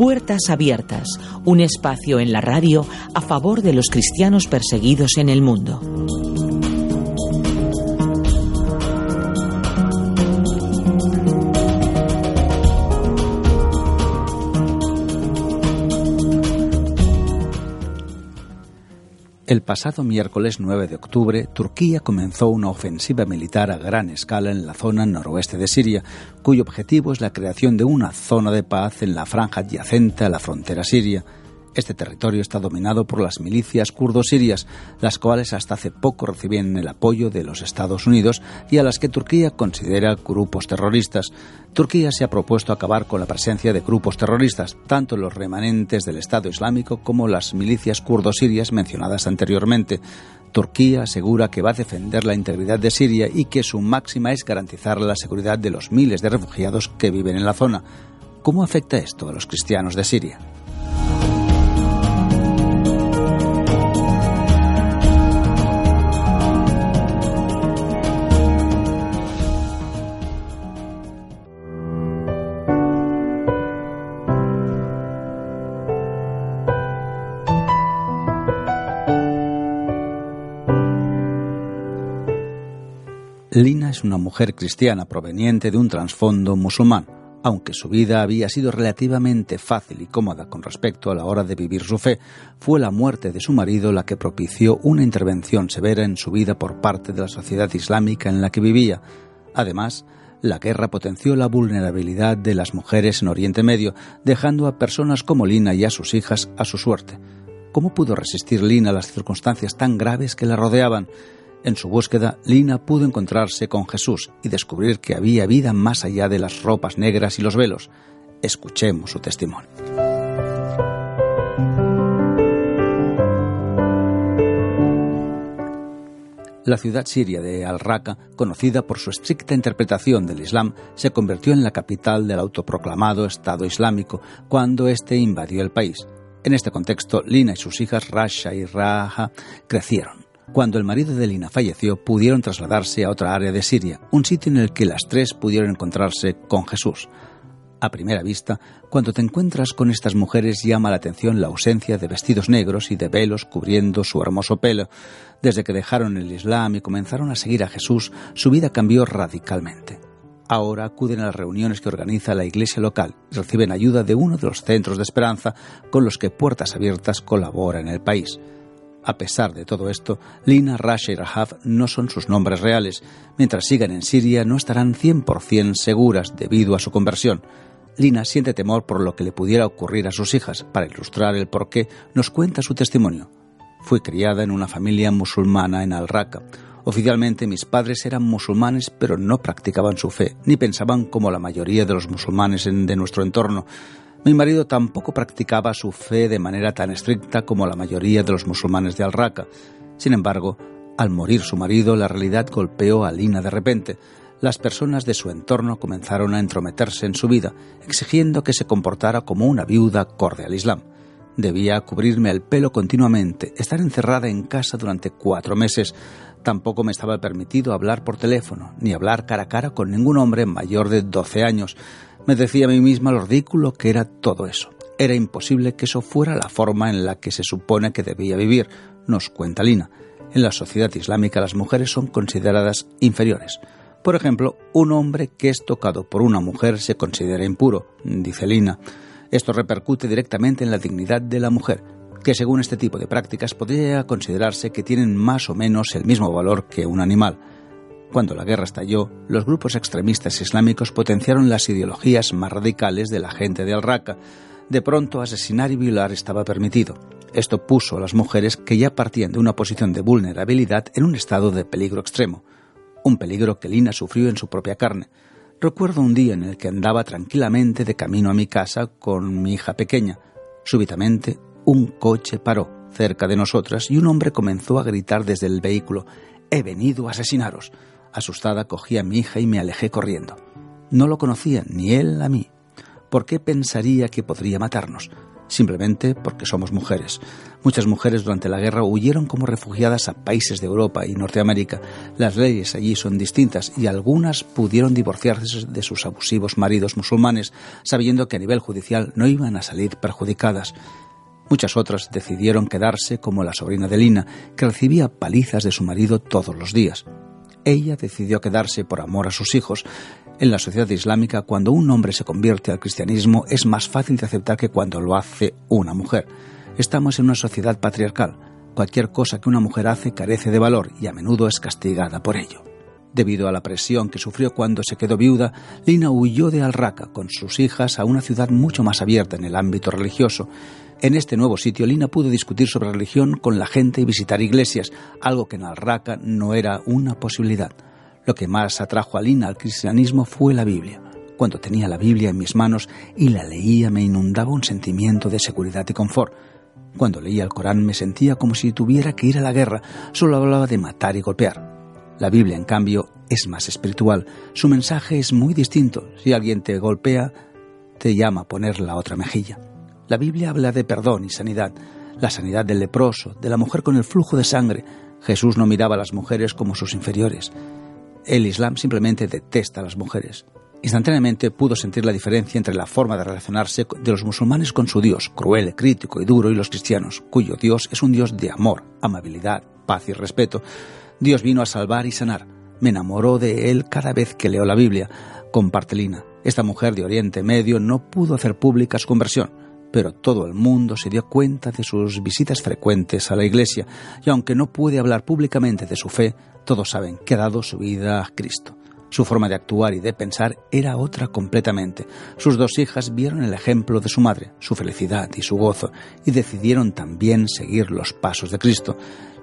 Puertas Abiertas, un espacio en la radio a favor de los cristianos perseguidos en el mundo. El pasado miércoles 9 de octubre, Turquía comenzó una ofensiva militar a gran escala en la zona noroeste de Siria, cuyo objetivo es la creación de una zona de paz en la franja adyacente a la frontera siria. Este territorio está dominado por las milicias kurdo-sirias, las cuales hasta hace poco recibían el apoyo de los Estados Unidos y a las que Turquía considera grupos terroristas. Turquía se ha propuesto acabar con la presencia de grupos terroristas, tanto los remanentes del Estado Islámico como las milicias kurdo-sirias mencionadas anteriormente. Turquía asegura que va a defender la integridad de Siria y que su máxima es garantizar la seguridad de los miles de refugiados que viven en la zona. ¿Cómo afecta esto a los cristianos de Siria? Una mujer cristiana proveniente de un trasfondo musulmán, aunque su vida había sido relativamente fácil y cómoda con respecto a la hora de vivir su fe, fue la muerte de su marido la que propició una intervención severa en su vida por parte de la sociedad islámica en la que vivía. Además, la guerra potenció la vulnerabilidad de las mujeres en Oriente Medio, dejando a personas como Lina y a sus hijas a su suerte. ¿Cómo pudo resistir Lina las circunstancias tan graves que la rodeaban? En su búsqueda, Lina pudo encontrarse con Jesús y descubrir que había vida más allá de las ropas negras y los velos. Escuchemos su testimonio. La ciudad siria de Al-Raqqa, conocida por su estricta interpretación del Islam, se convirtió en la capital del autoproclamado Estado Islámico cuando éste invadió el país. En este contexto, Lina y sus hijas Rasha y Raha crecieron. Cuando el marido de Lina falleció, pudieron trasladarse a otra área de Siria, un sitio en el que las tres pudieron encontrarse con Jesús. A primera vista, cuando te encuentras con estas mujeres llama la atención la ausencia de vestidos negros y de velos cubriendo su hermoso pelo. Desde que dejaron el Islam y comenzaron a seguir a Jesús, su vida cambió radicalmente. Ahora acuden a las reuniones que organiza la iglesia local y reciben ayuda de uno de los centros de esperanza con los que Puertas Abiertas colabora en el país. A pesar de todo esto, Lina, Rasha y Rahab no son sus nombres reales. Mientras sigan en Siria no estarán 100% seguras debido a su conversión. Lina siente temor por lo que le pudiera ocurrir a sus hijas. Para ilustrar el porqué, nos cuenta su testimonio. Fui criada en una familia musulmana en Al-Raqqa. Oficialmente mis padres eran musulmanes, pero no practicaban su fe, ni pensaban como la mayoría de los musulmanes de nuestro entorno. Mi marido tampoco practicaba su fe de manera tan estricta como la mayoría de los musulmanes de Al-Raqqa. Sin embargo, al morir su marido, la realidad golpeó a Lina de repente. Las personas de su entorno comenzaron a entrometerse en su vida, exigiendo que se comportara como una viuda acorde al Islam. Debía cubrirme el pelo continuamente, estar encerrada en casa durante cuatro meses. Tampoco me estaba permitido hablar por teléfono, ni hablar cara a cara con ningún hombre mayor de 12 años. Me decía a mí misma lo ridículo que era todo eso. Era imposible que eso fuera la forma en la que se supone que debía vivir, nos cuenta Lina. En la sociedad islámica las mujeres son consideradas inferiores. Por ejemplo, un hombre que es tocado por una mujer se considera impuro, dice Lina. Esto repercute directamente en la dignidad de la mujer, que según este tipo de prácticas podría considerarse que tienen más o menos el mismo valor que un animal. Cuando la guerra estalló, los grupos extremistas islámicos potenciaron las ideologías más radicales de la gente de Al-Raqqa. De pronto asesinar y violar estaba permitido. Esto puso a las mujeres que ya partían de una posición de vulnerabilidad en un estado de peligro extremo, un peligro que Lina sufrió en su propia carne. Recuerdo un día en el que andaba tranquilamente de camino a mi casa con mi hija pequeña. Súbitamente, un coche paró cerca de nosotras y un hombre comenzó a gritar desde el vehículo He venido a asesinaros. Asustada cogí a mi hija y me alejé corriendo. No lo conocía, ni él a mí. ¿Por qué pensaría que podría matarnos? simplemente porque somos mujeres. Muchas mujeres durante la guerra huyeron como refugiadas a países de Europa y Norteamérica. Las leyes allí son distintas y algunas pudieron divorciarse de sus abusivos maridos musulmanes, sabiendo que a nivel judicial no iban a salir perjudicadas. Muchas otras decidieron quedarse como la sobrina de Lina, que recibía palizas de su marido todos los días. Ella decidió quedarse por amor a sus hijos, en la sociedad islámica, cuando un hombre se convierte al cristianismo, es más fácil de aceptar que cuando lo hace una mujer. Estamos en una sociedad patriarcal. Cualquier cosa que una mujer hace carece de valor y a menudo es castigada por ello. Debido a la presión que sufrió cuando se quedó viuda, Lina huyó de Al-Raqqa con sus hijas a una ciudad mucho más abierta en el ámbito religioso. En este nuevo sitio, Lina pudo discutir sobre religión con la gente y visitar iglesias, algo que en Al-Raqqa no era una posibilidad. Lo que más atrajo a Lina al cristianismo fue la Biblia. Cuando tenía la Biblia en mis manos y la leía me inundaba un sentimiento de seguridad y confort. Cuando leía el Corán me sentía como si tuviera que ir a la guerra, solo hablaba de matar y golpear. La Biblia, en cambio, es más espiritual. Su mensaje es muy distinto. Si alguien te golpea, te llama a poner la otra mejilla. La Biblia habla de perdón y sanidad, la sanidad del leproso, de la mujer con el flujo de sangre. Jesús no miraba a las mujeres como sus inferiores. El Islam simplemente detesta a las mujeres. Instantáneamente pudo sentir la diferencia entre la forma de relacionarse de los musulmanes con su Dios, cruel, crítico y duro, y los cristianos, cuyo Dios es un Dios de amor, amabilidad, paz y respeto. Dios vino a salvar y sanar. Me enamoró de él cada vez que leo la Biblia. Comparte Lina. Esta mujer de Oriente Medio no pudo hacer pública su conversión pero todo el mundo se dio cuenta de sus visitas frecuentes a la iglesia, y aunque no puede hablar públicamente de su fe, todos saben que ha dado su vida a Cristo. Su forma de actuar y de pensar era otra completamente. Sus dos hijas vieron el ejemplo de su madre, su felicidad y su gozo, y decidieron también seguir los pasos de Cristo.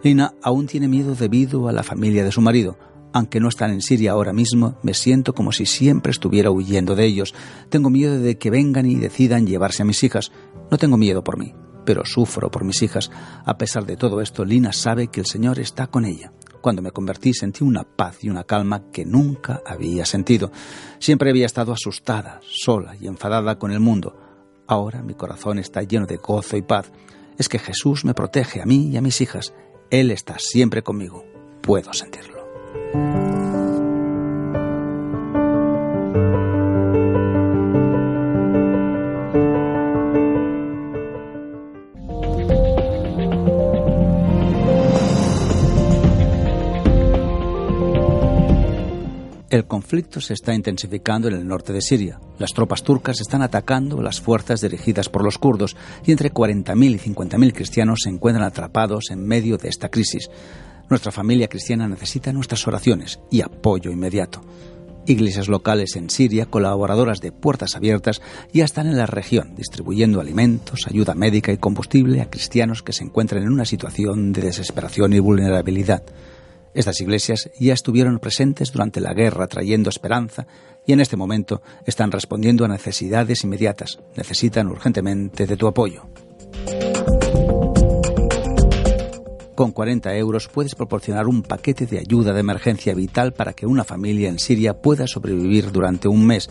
Lina aún tiene miedo debido a la familia de su marido, aunque no están en Siria ahora mismo, me siento como si siempre estuviera huyendo de ellos. Tengo miedo de que vengan y decidan llevarse a mis hijas. No tengo miedo por mí, pero sufro por mis hijas. A pesar de todo esto, Lina sabe que el Señor está con ella. Cuando me convertí sentí una paz y una calma que nunca había sentido. Siempre había estado asustada, sola y enfadada con el mundo. Ahora mi corazón está lleno de gozo y paz. Es que Jesús me protege a mí y a mis hijas. Él está siempre conmigo. Puedo sentirlo. El conflicto se está intensificando en el norte de Siria. Las tropas turcas están atacando las fuerzas dirigidas por los kurdos y entre 40.000 y 50.000 cristianos se encuentran atrapados en medio de esta crisis. Nuestra familia cristiana necesita nuestras oraciones y apoyo inmediato. Iglesias locales en Siria, colaboradoras de Puertas Abiertas, ya están en la región distribuyendo alimentos, ayuda médica y combustible a cristianos que se encuentran en una situación de desesperación y vulnerabilidad. Estas iglesias ya estuvieron presentes durante la guerra trayendo esperanza y en este momento están respondiendo a necesidades inmediatas. Necesitan urgentemente de tu apoyo. Con 40 euros puedes proporcionar un paquete de ayuda de emergencia vital para que una familia en Siria pueda sobrevivir durante un mes.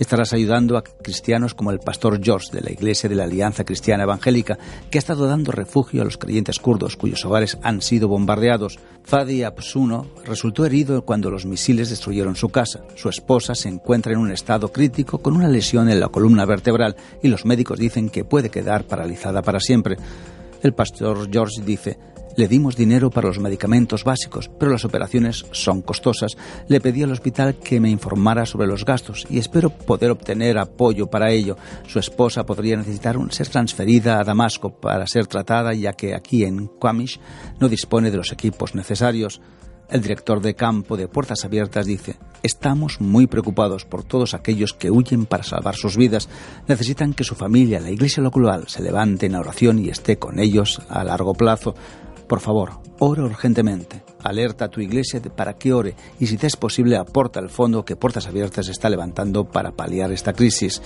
Estarás ayudando a cristianos como el pastor George de la Iglesia de la Alianza Cristiana Evangélica, que ha estado dando refugio a los creyentes kurdos cuyos hogares han sido bombardeados. Fadi Absuno resultó herido cuando los misiles destruyeron su casa. Su esposa se encuentra en un estado crítico con una lesión en la columna vertebral y los médicos dicen que puede quedar paralizada para siempre. El pastor George dice, le dimos dinero para los medicamentos básicos, pero las operaciones son costosas. Le pedí al hospital que me informara sobre los gastos y espero poder obtener apoyo para ello. Su esposa podría necesitar ser transferida a Damasco para ser tratada, ya que aquí en Qamish no dispone de los equipos necesarios. El director de campo de Puertas Abiertas dice, estamos muy preocupados por todos aquellos que huyen para salvar sus vidas. Necesitan que su familia, la iglesia local, se levante en oración y esté con ellos a largo plazo. Por favor, ora urgentemente. Alerta a tu iglesia para que ore y si te es posible aporta el fondo que Puertas Abiertas está levantando para paliar esta crisis.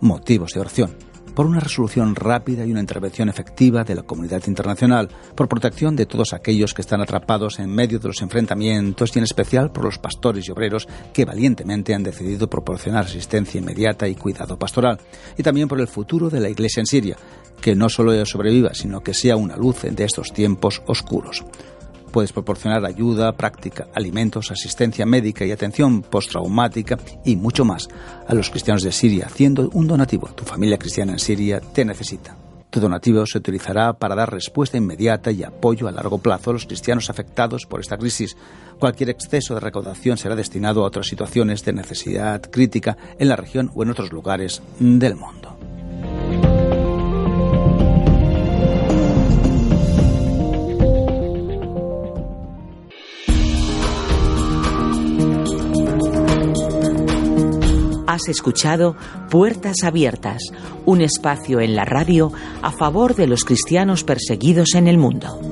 Motivos de oración por una resolución rápida y una intervención efectiva de la comunidad internacional, por protección de todos aquellos que están atrapados en medio de los enfrentamientos y en especial por los pastores y obreros que valientemente han decidido proporcionar asistencia inmediata y cuidado pastoral, y también por el futuro de la Iglesia en Siria, que no solo sobreviva, sino que sea una luz de estos tiempos oscuros. Puedes proporcionar ayuda práctica, alimentos, asistencia médica y atención postraumática y mucho más a los cristianos de Siria, haciendo un donativo. Tu familia cristiana en Siria te necesita. Tu donativo se utilizará para dar respuesta inmediata y apoyo a largo plazo a los cristianos afectados por esta crisis. Cualquier exceso de recaudación será destinado a otras situaciones de necesidad crítica en la región o en otros lugares del mundo. Has escuchado Puertas Abiertas, un espacio en la radio a favor de los cristianos perseguidos en el mundo.